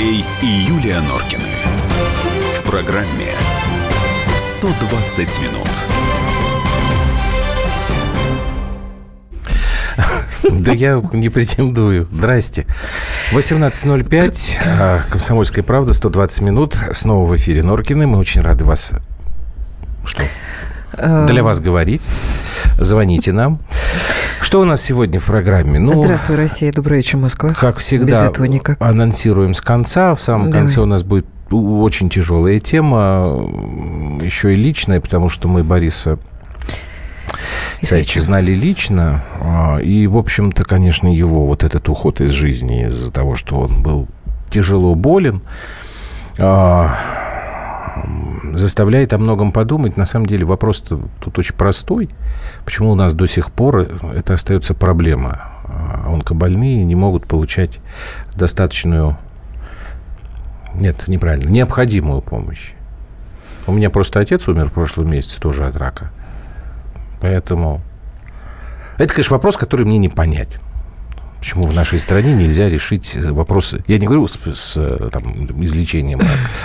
Андрей и Юлия Норкины. В программе 120 минут. Да я не претендую. Здрасте. 18.05. а, Комсомольская правда. 120 минут. Снова в эфире Норкины. Мы очень рады вас... Что? Для вас говорить. Звоните нам. Что у нас сегодня в программе? Ну, Здравствуй, Россия. Доброе вечер, Москва. как Без всегда, этого никак. анонсируем с конца. В самом Давай. конце у нас будет очень тяжелая тема, еще и личная, потому что мы Бориса Исаевича знали лично. а, И, в общем-то, конечно, его вот этот уход из жизни из-за того, что он был тяжело болен, а, заставляет о многом подумать. На самом деле вопрос тут очень простой. Почему у нас до сих пор это остается проблема? А, Онкобольные не могут получать достаточную... Нет, неправильно. Необходимую помощь. У меня просто отец умер в прошлом месяце тоже от рака. Поэтому это, конечно, вопрос, который мне непонятен. Почему в нашей стране нельзя решить вопросы... Я не говорю с, с, там, излечением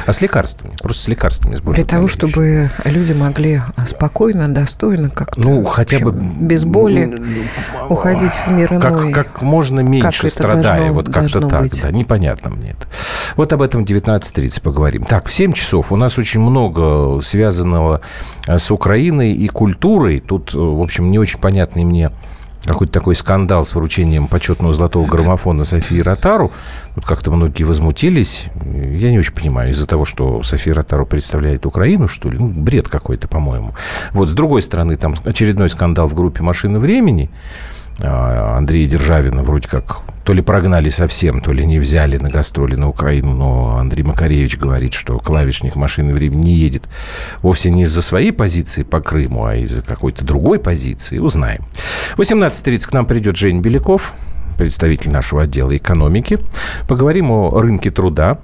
а с лекарствами. Просто с лекарствами. с Для того, болезнетворящими. чтобы люди могли спокойно, достойно, как-то... Ну, хотя бы... общем, Без боли уходить в мир иной. Как, как можно меньше это страдая. должно- вот как-то так, быть. да. Непонятно мне это. Вот об этом в 19.30 поговорим. Так, в 7 часов у нас очень много связанного э, с Украиной и культурой. Тут, э, в общем, не очень понятный мне какой-то такой скандал с вручением почетного золотого граммофона Софии Ротару. Вот как-то многие возмутились. Я не очень понимаю, из-за того, что София Ротару представляет Украину, что ли? Ну, бред какой-то, по-моему. Вот с другой стороны, там очередной скандал в группе «Машины времени». А, Андрея Державина вроде как то ли прогнали совсем, то ли не взяли на гастроли на Украину, но Андрей Макаревич говорит, что клавишник машины времени не едет вовсе не из-за своей позиции по Крыму, а из-за какой-то другой позиции. Узнаем. В 18.30 к нам придет Жень Беляков, представитель нашего отдела экономики. Поговорим о рынке труда.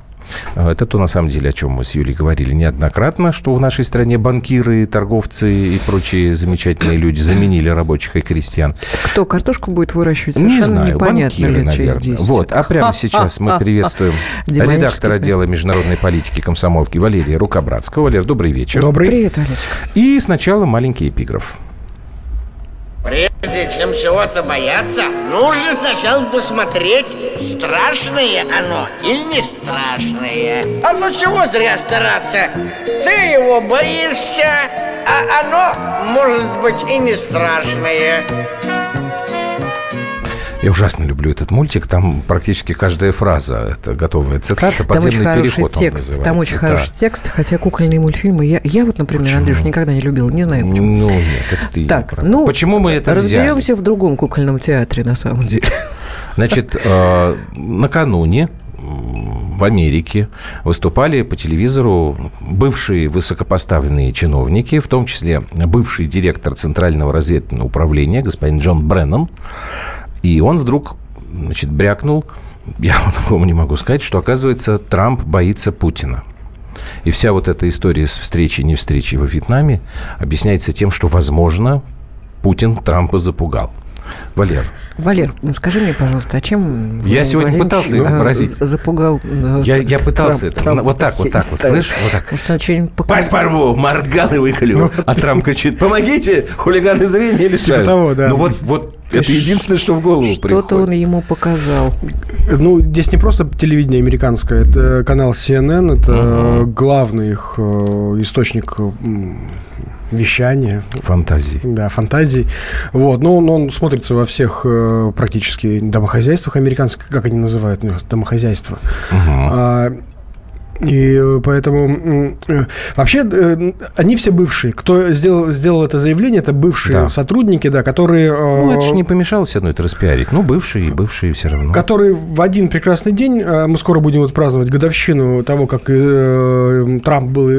Это то, на самом деле, о чем мы с Юлей говорили неоднократно, что в нашей стране банкиры, торговцы и прочие замечательные люди заменили рабочих и крестьян. Кто картошку будет выращивать, Не совершенно знаю, непонятно банкиры, лет через наверное. 10. Вот, а прямо сейчас мы приветствуем редактора отдела международной политики комсомолки Валерия Рукобратского. Валер, добрый вечер. Добрый. Привет, Алечка. И сначала маленький эпиграф. Прежде чем чего-то бояться, нужно сначала посмотреть, страшное оно или не страшное. А ну чего зря стараться? Ты его боишься, а оно может быть и не страшное. Я ужасно люблю этот мультик. Там практически каждая фраза – это готовая цитата. Там очень Подземный хороший переход он текст. Там очень Да. хороший текст, хотя кукольные мультфильмы... Я, я вот, например, Андрюш, никогда не любила, не знаю почему. Ну, нет, это ты. Так, ну, Почему мы это взяли? Разберемся в другом кукольном театре, на самом деле. Значит, э, накануне в Америке выступали по телевизору бывшие высокопоставленные чиновники, в том числе бывший директор Центрального разведывательного управления господин Джон Бреннан. И он вдруг значит, брякнул, я по-другому не могу сказать, что, оказывается, Трамп боится Путина. И вся вот эта история с встречей не встречей во Вьетнаме объясняется тем, что, возможно, Путин Трампа запугал. Валер, Валер, ну, скажи мне, пожалуйста, а чем Я Владимир сегодня пытался э, изобразить. запугал э, Я, я пытался Трамп- это. Трампа вот так, вот так вот, слышь? Вот так. Может, он что-нибудь показал? Пасть порву, морганы выколю. А Трамп кричит, помогите, хулиганы зрения лишают. того, да. Ну вот, вот это единственное, что в голову Что-то он приходит. ему показал. Ну, здесь не просто телевидение американское, это канал CNN, это главный их э, источник вещания, Фантазии. да, фантазий. Вот, но он, он смотрится во всех э, практически домохозяйствах американских, как они называют, ну, домохозяйства. А, И э, поэтому э, вообще э, они все бывшие. Кто сделал, сделал это заявление, это бывшие Да. сотрудники, да, которые... Ну, это же не помешало все равно это распиарить. Ну, бывшие и бывшие все равно. Которые в один прекрасный день, мы скоро будем вот праздновать годовщину того, как Трамп был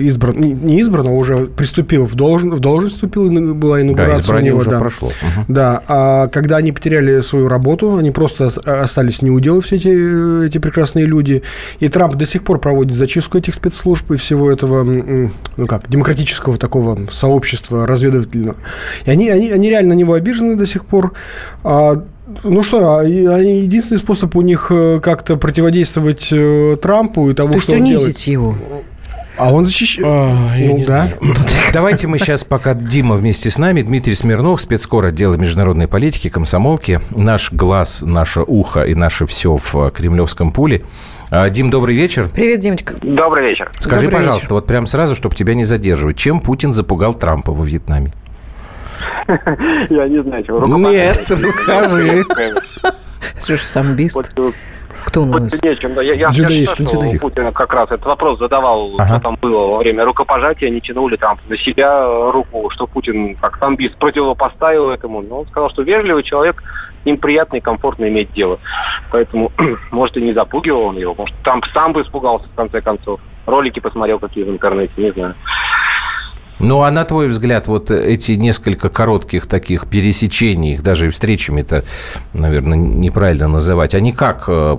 избран, не- избран, а уже приступил в, должен, в должность, вступил, была Да, инаугурация избрание у него. уже да. прошло. Мгм. Да, а когда они потеряли свою работу, они просто ос- остались неуделы, все эти, эти прекрасные люди, и Трамп до сих пор проводит зачистку этих спецслужб и всего этого, ну как, демократического такого сообщества разведывательного. И они, они, они реально на него обижены до сих пор. А Ну что, а единственный способ у них э, как-то противодействовать э, Трампу и того, То есть что он унизить его. А он защищает. А, ну да. Давайте мы сейчас, пока Дима вместе с нами, Дмитрий Смирнов, спецкор отдела международной политики, комсомолки, наш глаз, наше ухо и наше все в кремлевском пуле. А, Дим, добрый вечер. Привет, Димочка. Добрый вечер. Скажи, Добрый пожалуйста, вечер. вот прям сразу, чтобы тебя не задерживать, чем Путин запугал Трампа во Вьетнаме? Я не знаю, чего. Нет, расскажи. Слушай, самбист. Кто он у нас? нечем, да. Я, я, я Дзюдоист, слышал, дзюдоист. Путина как раз этот вопрос задавал, Ага. что там было во время рукопожатия, не тянули там на себя руку, что Путин как самбист противопоставил этому. Но он сказал, что вежливый человек, с ним приятно и комфортно иметь дело. Поэтому, может, и не запугивал он его, может, там сам бы испугался в конце концов. Ролики посмотрел какие в интернете, не знаю. Ну, а на твой взгляд, вот эти несколько коротких таких пересечений, их даже и встречами это, наверное, неправильно называть, они как, э,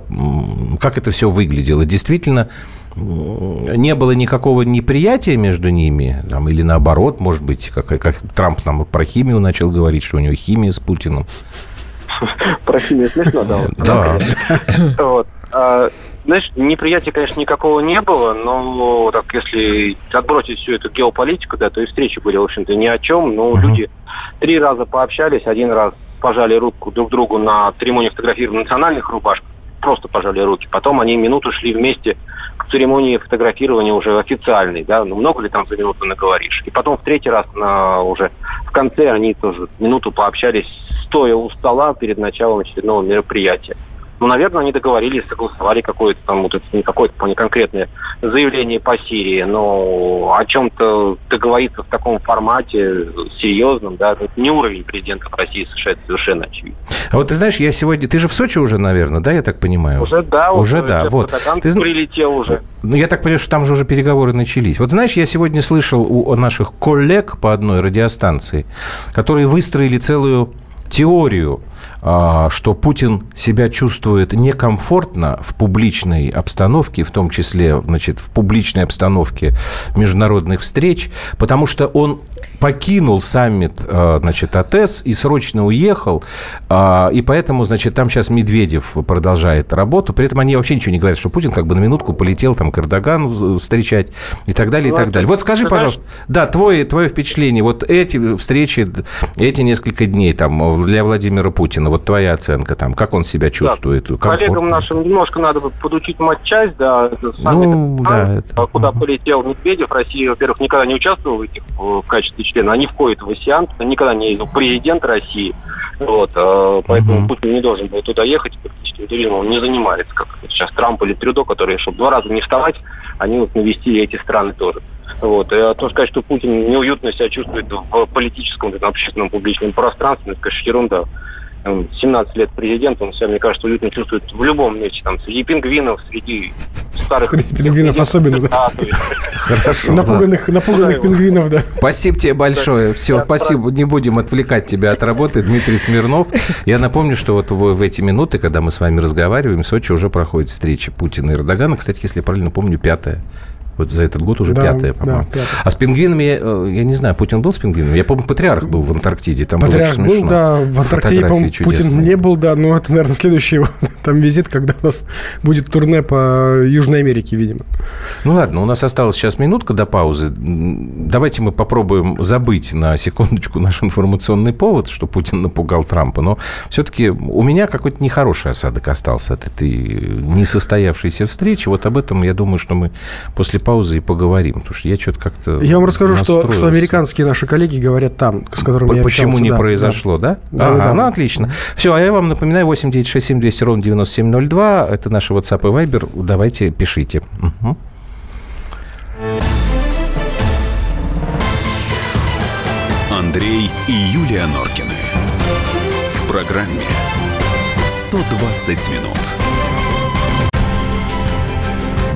как это все выглядело? Действительно, не было никакого неприятия между ними? Там, или наоборот, может быть, как, как Трамп нам про химию начал говорить, что у него химия с Путиным? Про химию смешно, да. Да. Вот. Знаешь, неприятия, конечно, никакого не было, но так если отбросить всю эту геополитику, да, то и встречи были, в общем-то, ни о чем. Но Мгм. люди три раза пообщались, один раз пожали руку друг другу на церемонии фотографирования национальных рубашках, просто пожали руки. Потом они минуту шли вместе к церемонии фотографирования уже официальной, да, ну много ли там за минуту наговоришь. И потом в третий раз на, уже в конце они тоже минуту пообщались, стоя у стола перед началом очередного мероприятия. Ну, наверное, они договорились, согласовали какое-то там, вот это не какое-то вполне конкретное заявление по Сирии, но о чем-то договориться в таком формате серьезном, да, это не уровень президента России США, это совершенно очевидно. А вот ты знаешь, я сегодня... Ты же в Сочи уже, наверное, да, я так понимаю? Уже да, Уже да, Джефф вот. Ты прилетел уже. Ну, я так понимаю, что там же уже переговоры начались. Вот знаешь, я сегодня слышал у наших коллег по одной радиостанции, которые выстроили целую теорию, а, что Путин себя чувствует некомфортно в публичной обстановке, в том числе значит, в публичной обстановке международных встреч, потому что он покинул саммит а, значит, АТЭС и срочно уехал, а, и поэтому, значит, там сейчас Медведев продолжает работу, при этом они вообще ничего не говорят, что Путин как бы на минутку полетел там к Эрдогану встречать и так далее, и так далее. Вот скажи, пожалуйста, да, твое, твое впечатление, вот эти встречи, эти несколько дней там для Владимира Путина, вот твоя оценка там, как он себя чувствует? Коллегам комфортно? нашим немножко надо подучить матчасть, да, это саммит, Ну, да, это- а куда мгм. полетел Медведев. Россия, во-первых, никогда не участвовала в этих в качестве члена, они входят в АСИАН, никогда не президент России. Вот, э, поэтому Мгм. Путин не должен был туда ехать, политическим туризмом он не занимается, как сейчас Трамп или Трюдо, которые, чтобы два раза не вставать, они вот навестили эти страны тоже. Вот. И о том сказать, что Путин неуютно себя чувствует в политическом, этом общественном, публичном пространстве, это, конечно, ерунда. Там 17 лет президент, он себя, мне кажется, уютно чувствует в любом месте, там, среди пингвинов, среди старых... Пингвинов особенно, да. То Хорошо. Напуганных, напуганных пингвинов, да. Спасибо тебе большое. Все, спасибо. Не будем отвлекать тебя от работы. Дмитрий Смирнов. Я напомню, что вот в, в эти минуты, когда мы с вами разговариваем, в Сочи уже проходит встреча Путина и Эрдогана. Кстати, если я правильно помню, пятая. Вот за этот год уже Да, пятая, да, по-моему. пятая. А с пингвинами, э, я не знаю, Путин был с пингвинами? Я помню, патриарх был в Антарктиде. Там Патриарх было очень был, смешно. да, в Антарктиде, по-моему, Путин не был, да, но это, наверное, следующий его там визит, когда у нас будет турне по Южной Америке, видимо. Ну ладно, у нас осталась сейчас минутка до паузы. Давайте мы попробуем забыть на секундочку наш информационный повод, что Путин напугал Трампа. Но все-таки у меня какой-то нехороший осадок остался от этой несостоявшейся встречи. Вот об этом, я думаю, что мы после паузы и поговорим. Потому что я что-то как-то Я вам расскажу, что, что американские наши коллеги говорят там, с которыми я Почему не да, произошло, да? Да, ага, да, да. ну отлично. Все, а я вам напоминаю, 8 9 6 7 200 ровно 9702. Это наш WhatsApp и Viber. Давайте, пишите. Мгм. Андрей и Юлия Норкины. В программе 120 минут.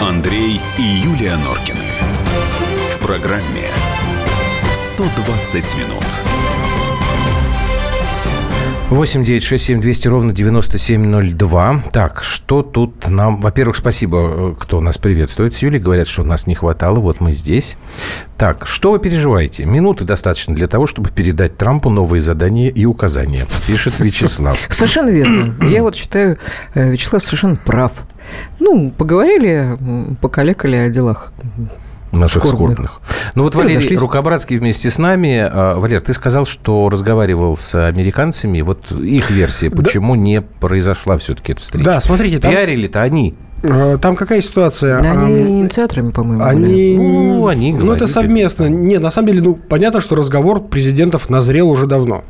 Андрей и Юлия Норкины. В программе 120 минут. 8 9 6 7 200 ровно 9702. Так, что тут нам... Во-первых, спасибо, кто нас приветствует. С Юлей говорят, что нас не хватало. Вот мы здесь. Так, что вы переживаете? Минуты достаточно для того, чтобы передать Трампу новые задания и указания, пишет Вячеслав. Совершенно верно. Я вот считаю, э, Вячеслав совершенно прав. Ну, поговорили, покалекали о делах наших Скорбных. скорбных. Ну вот И Валерий разошлись. Рукобратский вместе с нами. А, Валер, ты сказал, что разговаривал с американцами. Вот их версия, почему не произошла все-таки эта встреча? Да, смотрите, там, Пиарили-то они. Э, там какая ситуация? Да, Они Ам, инициаторами, по-моему, были. Они, Ну, они ну, это совместно. Нет, на самом деле, ну, понятно, что разговор президентов назрел уже давно.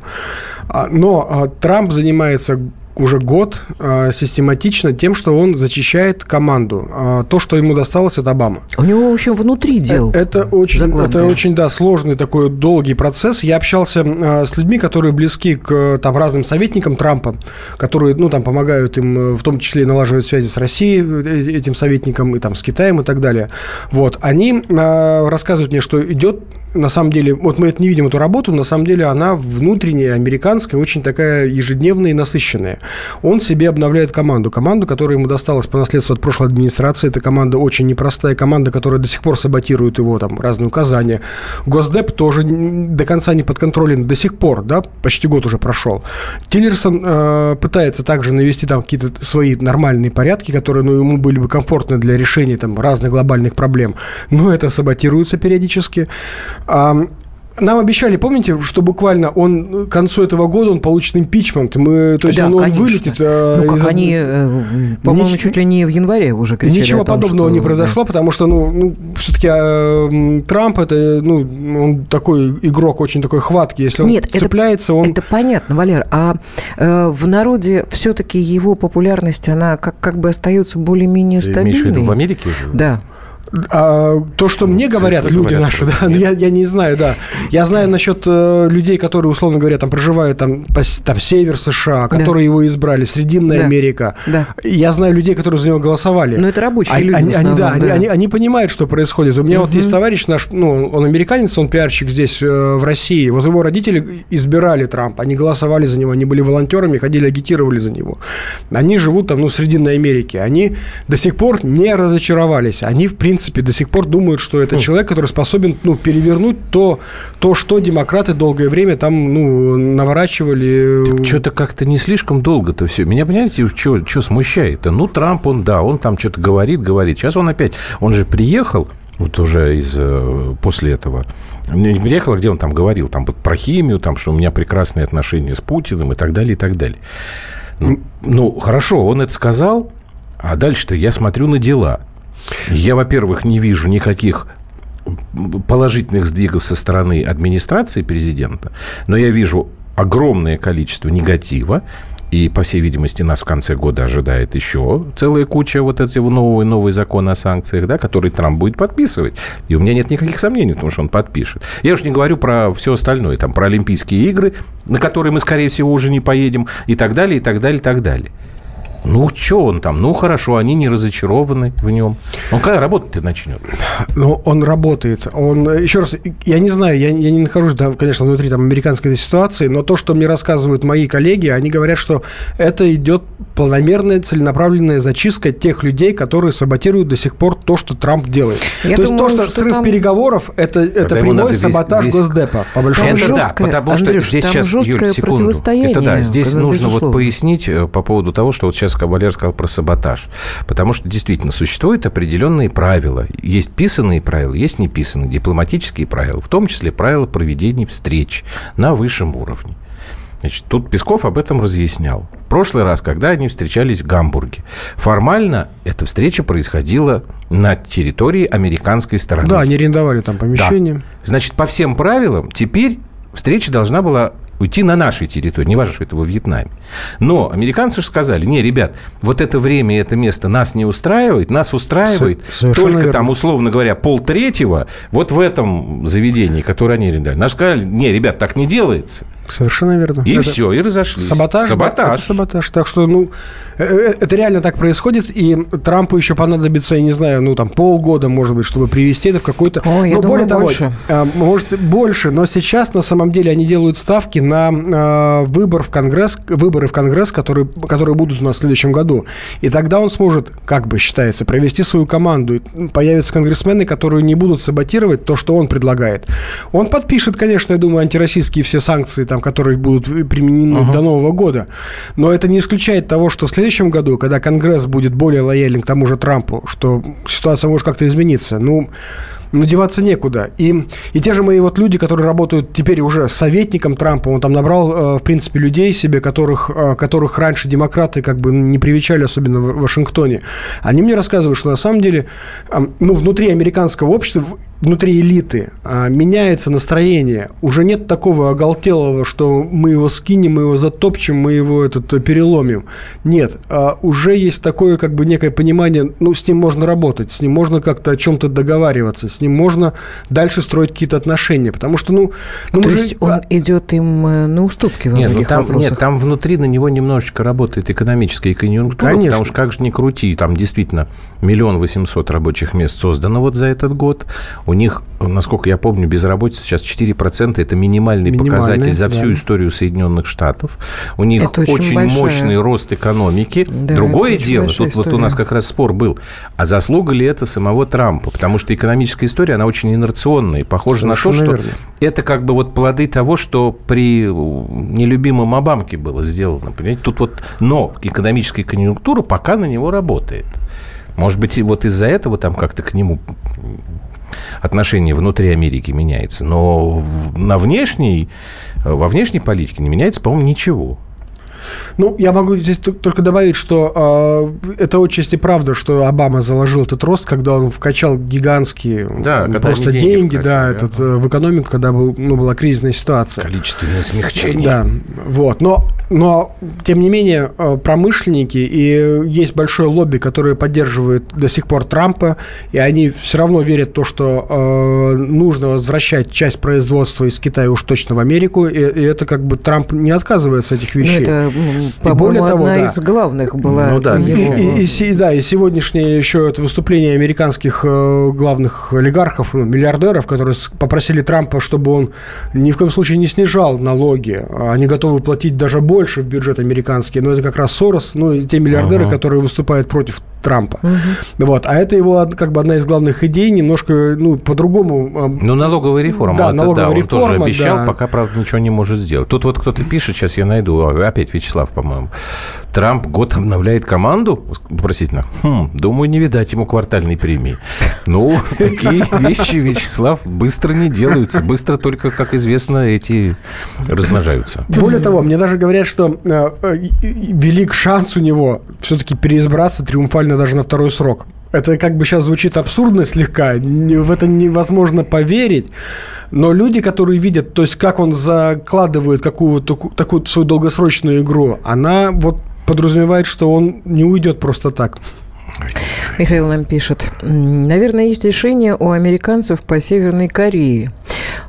А, Но а, Трамп занимается уже год а, систематично тем, что он зачищает команду. А, То, что ему досталось от Обамы. У него, в общем, внутри дел. Э, Это очень, это очень, да, сложный такой долгий процесс. Я общался э, с людьми, которые близки к э, там разным советникам Трампа, которые, ну, там помогают им, э, в том числе и налаживать связи с Россией э, этим советникам и там с Китаем и так далее. Вот, они э, рассказывают мне, что идет на самом деле, вот мы это не видим эту работу, на самом деле она внутренняя, американская, очень такая ежедневная и насыщенная. Он себе обновляет команду. Команду, которая ему досталась по наследству от прошлой администрации. Это команда очень непростая, команда, которая до сих пор саботирует его там разные указания. Госдеп тоже до конца не подконтролен до сих пор, да, почти год уже прошел. Тиллерсон э, пытается также навести там какие-то свои нормальные порядки, которые ну, ему были бы комфортны для решения там разных глобальных проблем, но это саботируется периодически. Нам обещали, помните, что буквально он к концу этого года он получит импичмент. Мы, то есть Да, он, он вылетит. э, Ну, как из- они, э, по-моему, Нич- чуть ли не в январе уже кричали Ничего о том, подобного что- не произошло, потому что, ну, все-таки Трамп это, ну, он такой игрок очень такой хваткий. Если он Нет, это- цепляется, он... Это понятно, Валер. А э, в народе все-таки его популярность, она как, как бы остается более-менее Ты имеешь в стабильной. виду в Америке? уже? Да. А, то, что мне говорят цифры люди говорят наши, да, ну, я, я не знаю, да. Я знаю насчет э, людей, которые, условно говоря, там проживают там, по там север США, Да. которые его избрали, Срединная Да. Америка. Да. Я знаю людей, которые за него голосовали. Но это рабочие Они- люди Они, они, основном, да, они, да. они- они понимают, что происходит. У меня вот есть товарищ наш, ну, он американец, он пиарщик здесь, э, в России. Вот его родители избирали Трампа, они голосовали за него, они были волонтерами, ходили, агитировали за него. Они живут там, ну, в Срединной Америке. Они до сих пор не разочаровались. Они, в принципе, до сих пор думают, что это человек, который способен, ну, перевернуть то, то, что демократы долгое время там, ну, наворачивали. Что-то как-то не слишком долго-то все. Меня, понимаете, что смущает-то? Ну, Трамп, он, да, он там что-то говорит, говорит. Сейчас он опять, он же приехал, вот уже из, э, после этого, не не приехал, а где он там говорил, там вот про химию, там, что у меня прекрасные отношения с Путиным и так далее, и так далее. Ну, ну, хорошо, он это сказал, а дальше-то я смотрю на дела. Я, во-первых, не вижу никаких положительных сдвигов со стороны администрации президента, но я вижу огромное количество негатива, и, по всей видимости, нас в конце года ожидает еще целая куча вот этого нового новый закон о санкциях, да, который Трамп будет подписывать. И у меня нет никаких сомнений в том, что он подпишет. Я уж не говорю про все остальное, там, про Олимпийские игры, на которые мы, скорее всего, уже не поедем, и так далее, и так далее, и так далее. Ну, что он там? Ну, хорошо, они не разочарованы в нем. Он когда работать-то начнет? Но он работает. Он, еще раз, я не знаю, я, я не нахожусь, да, конечно, внутри там, американской ситуации, но то, что мне рассказывают мои коллеги, они говорят, что это идет планомерная, целенаправленная зачистка тех людей, которые саботируют до сих пор то, что Трамп делает. Я то думаю, есть то, что, что срыв там- переговоров, это, это прямой саботаж весь- Госдепа, по большому это счету. да, потому что Андрюш, здесь там сейчас, Юль, секунду. Это да, здесь нужно вот пояснить э, по поводу того, что вот сейчас Валер сказал про саботаж. Потому что действительно существуют определенные правила. Есть писанные правила, есть неписанные дипломатические правила, в том числе правила проведения встреч на высшем уровне. Значит, тут Песков об этом разъяснял. В прошлый раз, когда они встречались в Гамбурге, формально эта встреча происходила на территории американской стороны. Да, они арендовали там помещение. Да. Значит, по всем правилам теперь встреча должна была уйти на нашей территории. Не важно, что это во Вьетнаме. Но американцы же сказали, не, ребят, вот это время и это место нас не устраивает, нас устраивает Со- совершенно только верно. там, условно говоря, полтретьего вот в этом заведении, которое они арендовали. Нас сказали, не, ребят, так не делается. Совершенно верно. И Это все, и разошлись. Саботаж. да, Саботаж. это саботаж. Так что, ну, э, э, это реально так происходит, и Трампу еще понадобится, я не знаю, ну, там, полгода, может быть, чтобы привести это в какой-то... О, я ну, думаю, более того, больше. а, может, больше, но сейчас, на самом деле, они делают ставки на выбор в Конгресс, выборы в Конгресс, которые, которые будут у нас в следующем году. И тогда он сможет, как бы считается, провести свою команду. Появятся конгрессмены, которые не будут саботировать то, что он предлагает. Он подпишет, конечно, я думаю, антироссийские все санкции, там, которые будут применены до Нового года. Но это не исключает того, что в следующем году, когда Конгресс будет более лоялен к тому же Трампу, что ситуация может как-то измениться. Ну, ну, деваться некуда. И, и те же мои вот люди, которые работают теперь уже советником Трампа, он там набрал, э, в принципе, людей себе, которых, э, которых раньше демократы как бы не привечали, особенно в Вашингтоне. Они мне рассказывают, что на самом деле, ну, внутри американского общества, внутри элиты э, меняется настроение. Уже нет такого оголтелого, что мы его скинем, мы его затопчем, мы его этот, э, переломим. Нет. э, уже есть такое как бы некое понимание, ну, с ним можно работать, с ним можно как-то о чем-то договариваться, с ним можно дальше строить какие-то отношения. Потому что, ну, ну То мы же- есть он идет им э, на уступки во Нет, ну многих там, вопросах. нет, там внутри на него немножечко работает экономическая конъюнктура, Конечно. потому что как же ни крути, там действительно миллион восемьсот рабочих мест создано вот за этот год. У них, насколько я помню, безработица сейчас 4%, это минимальный Минимальный, показатель за всю да. историю Соединенных Штатов. У них Это очень очень, большая. мощный рост экономики. Да, Другое дело, тут вот у история. нас как раз спор был, а заслуга ли это самого Трампа? Потому что экономическая история, она очень инерционная. И похоже на то, Совершенно что верно. это как бы вот плоды того, что при нелюбимом Обамке было сделано. Понимаете? Тут вот, но экономическая конъюнктура пока на него работает. Может быть, и вот из-за этого там как-то к нему отношение внутри Америки меняется. Но на внешней, во внешней политике не меняется, по-моему, ничего. Ну, я могу здесь только добавить, что э, это отчасти правда, что Обама заложил этот рост, когда он вкачал гигантские Да, просто деньги, деньги да, вкачали, этот, э, в экономику, когда был, ну, была кризисная ситуация. Количественное смягчение. Да, вот. Но, но, тем не менее, э, промышленники и есть большое лобби, которое поддерживает до сих пор Трампа, и они все равно верят в то, что э, нужно возвращать часть производства из Китая уж точно в Америку, и, и это как бы Трамп не отказывается от этих Ну, вещей. это, м, более того, одна да. из главных была Ну да, его... И, и- и да, и сегодняшнее еще это выступление американских э, главных олигархов, ну, миллиардеров, которые попросили Трампа, чтобы он ни в коем случае не снижал налоги. Они готовы платить даже больше в бюджет американский, но это как раз Сорос, ну и те миллиардеры, Ага. которые выступают против Трампа. Вот. А это его как бы одна из главных идей, немножко ну, по-другому. э, Ну, налоговая реформа. Да, это налоговая да, он тоже реформа, обещал, да. пока, правда, ничего не может сделать. Тут вот кто-то пишет, сейчас я найду, а, опять Вячеслав, по-моему. Трамп год обновляет команду? Вопросительно. Хм, думаю, не видать ему квартальной премии. Ну, такие вещи, Вячеслав, быстро не делаются. Быстро только, как известно, эти размножаются. Более того, мне даже говорят, что э, э, велик шанс у него все-таки переизбраться триумфально даже на второй срок. Это как бы сейчас звучит абсурдно слегка, в это невозможно поверить, но люди, которые видят, то есть как он закладывает какую-то таку- такую свою долгосрочную игру, она вот подразумевает, что он не уйдет просто так. Михаил нам пишет. «М, Наверное, есть решение у американцев по Северной Корее.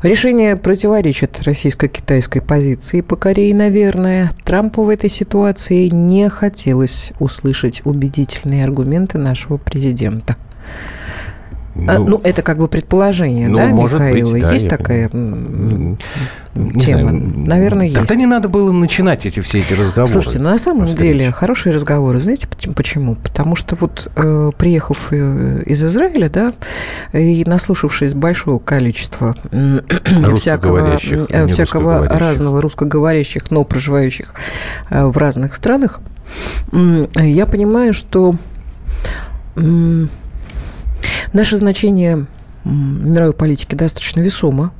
Решение противоречит российско-китайской позиции по Корее, наверное. Трампу в этой ситуации не хотелось услышать убедительные аргументы нашего президента. А, Ну, это как бы предположение, ну, да, может быть, Михаил? да, есть такая понимаю. м, Не тема? знаю. Наверное, есть. Тогда не надо было начинать эти все эти разговоры. Слушайте, ну на самом встречи. деле хорошие разговоры, знаете поч- почему? Потому что вот э, приехав э, из Израиля, да, и наслушавшись большого количества всякого, Русскоговорящих, э, всякого разного русскоговорящих, но проживающих э, в разных странах, м, я понимаю, что м, наше значение м, мировой политики достаточно весомо.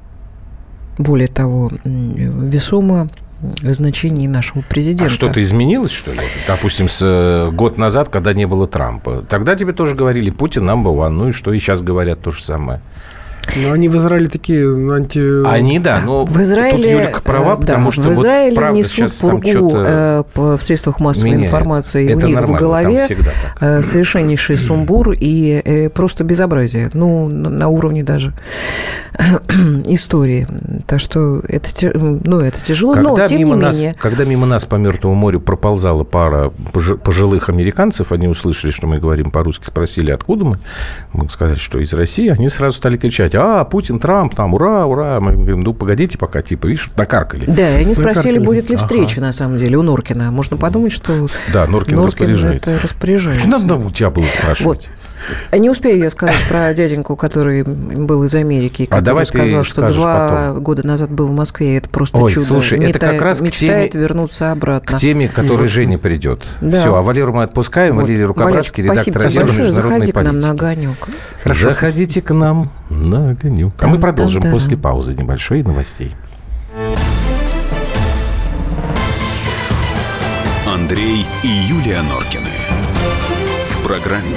Более того, весомо в значении нашего президента. А что-то изменилось, что ли? Допустим, с э, год назад, когда не было Трампа. Тогда тебе тоже говорили, Путин number one. Ну и что? И сейчас говорят то же самое. Ну, они в Израиле такие анти... Они, да, но в Израиле, тут Юлька права, э, потому да, что в Израиле вот, правда, несут пургу э, в средствах массовой меняет. информации. Это У них в голове э, совершеннейший сумбур и э, просто безобразие. Ну, на, на уровне даже истории. Так что это, ну, это тяжело, Когда но тем мимо, не нас, менее. когда мимо нас по Мертвому морю проползала пара пожи- пожилых американцев, они услышали, что мы говорим по-русски, спросили, откуда мы. Мы сказали, что из России. Они сразу стали кричать, а, Путин, Трамп, там, ура, ура. Мы говорим, ну, погодите пока, типа, видишь, накаркали. Да, и они спросили, Накаркали. будет ли Ага. встреча, на самом деле, у Норкина. Можно подумать, что Да, Норкин, распоряжается. это распоряжается. Надо у тебя было спрашивать? Вот. А Не успею я сказать про дяденьку, который был из Америки, А который давай ты сказал, что два потом. года назад был в Москве, и это просто Ой, чудо. слушай, это Мета- как раз к мечтает теме- вернуться обратно. К теме, к которой Женя придет. Да. Все, а Валеру мы отпускаем. Вот. Валерий Рукобратский, редактор спасибо отдела международной Заходи к нам на политики. огонек. Заходите к нам на огонек. А мы продолжим там, там. после паузы небольшой новостей. Андрей и Юлия Норкины. В программе